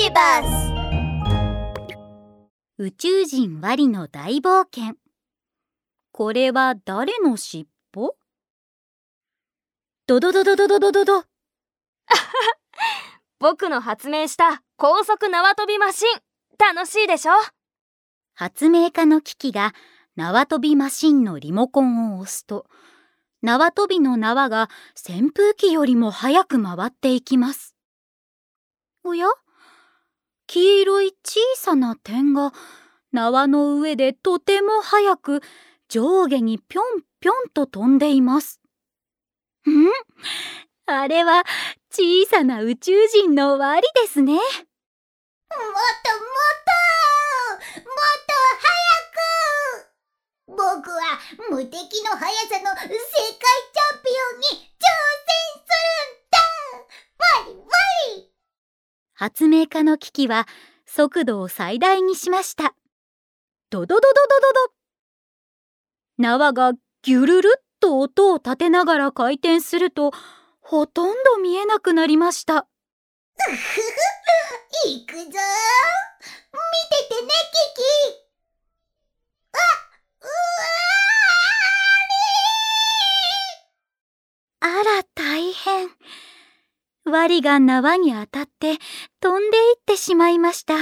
ビバス宇宙人ワリの大冒険。これは誰の尻尾？ドドドドドドドド。ド 僕の発明した高速縄跳びマシン。楽しいでしょ？発明家のキキが縄跳びマシンのリモコンを押すと縄跳びの縄が扇風機よりも早く回っていきます。おや？黄色い小さな点が縄の上でとても早く上下にぴょんぴょんと飛んでいます。ん？あれは小さな宇宙人のワリですね。もっともっともっと早く僕は無敵の速さの発明家のキキは速度を最大にしました。ドドドドドドド縄がギュルルっと音を立てながら回転するとほとんど見えなくなりました。行くぞ見ててねキキあうわあら。ワリが縄に当たって飛んでいってしまいました。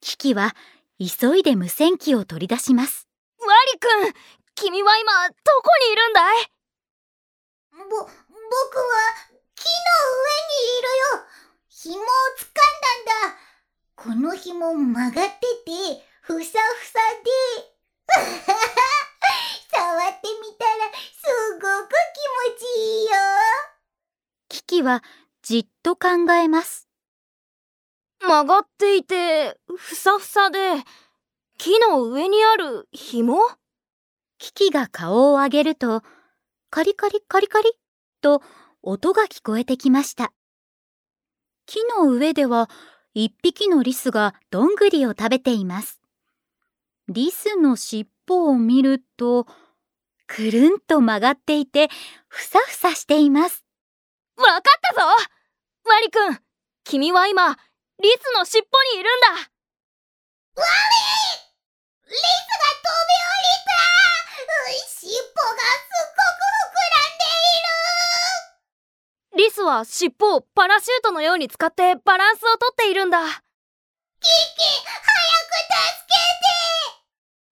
キキは急いで無線機を取り出します。ワリくん君は今どこにいるんだい？ぼ、僕は木の上にいるよ紐を掴んだんだこの紐曲がっててふさはじっと考えます。曲がっていてふさふさで木の上にある紐？キキが顔を上げると、カリカリカリカリと音が聞こえてきました。木の上では一匹のリスがどんぐりを食べています。リスの尻尾を見ると、くるんと曲がっていて、ふさふさしています。わかったぞ。ワリくん君は今リスの尻尾にいるんだ。ワリリスが飛び降りた。尻尾がすっごく膨らんでいる。リスは尻尾をパラシュートのように使ってバランスをとっているんだ。キキ早く助けて。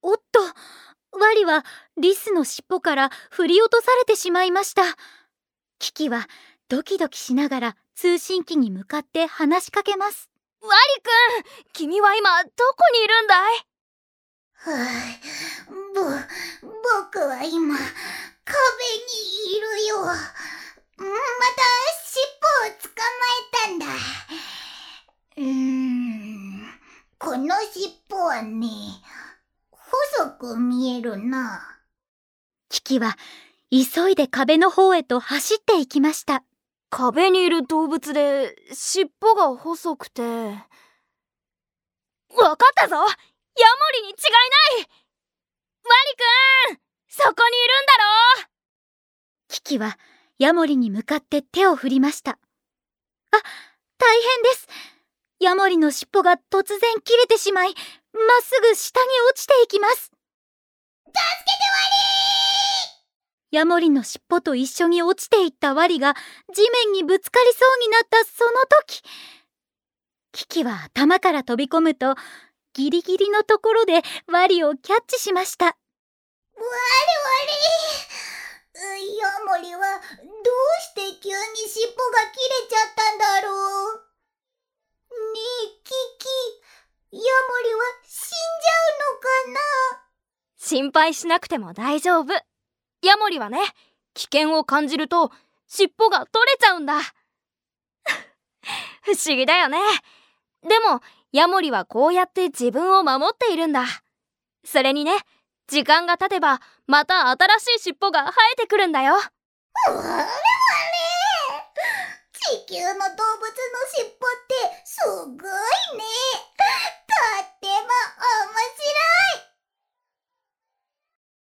おっと、ワリはリスの尻尾から振り落とされてしまいました。キキはドキドキしながら通信機に向かって話しかけます。ワリくん君は今どこにいるんだい？はあ、ぼ、僕は今、壁にいるよ。また尻尾を捕まえたんだ。うーん、この尻尾はね、細く見えるな。キキは急いで壁の方へと走っていきました。壁にいる動物で尻尾が細くてわかったぞヤモリに違いないワリくんそこにいるんだろキキはヤモリに向かって手を振りました。あ、大変です。ヤモリの尻尾が突然切れてしまい、まっすぐ下に落ちていきます。助けてワヤモリの尻尾と一緒に落ちていったワリが地面にぶつかりそうになったその時、キキは頭から飛び込むと、ギリギリのところでワリをキャッチしました。リワリワリ。ヤモリはどうして急に尻尾が切れちゃったんだろう。ねえキキ。ヤモリは死んじゃうのかな。心配しなくても大丈夫ヤモリはね危険を感じると尻尾が取れちゃうんだ。不思議だよね。でもヤモリはこうやって自分を守っているんだ。それにね時間が経てばまた新しい尻尾が生えてくるんだよ。われわれ地球の動物の尻尾ってすごい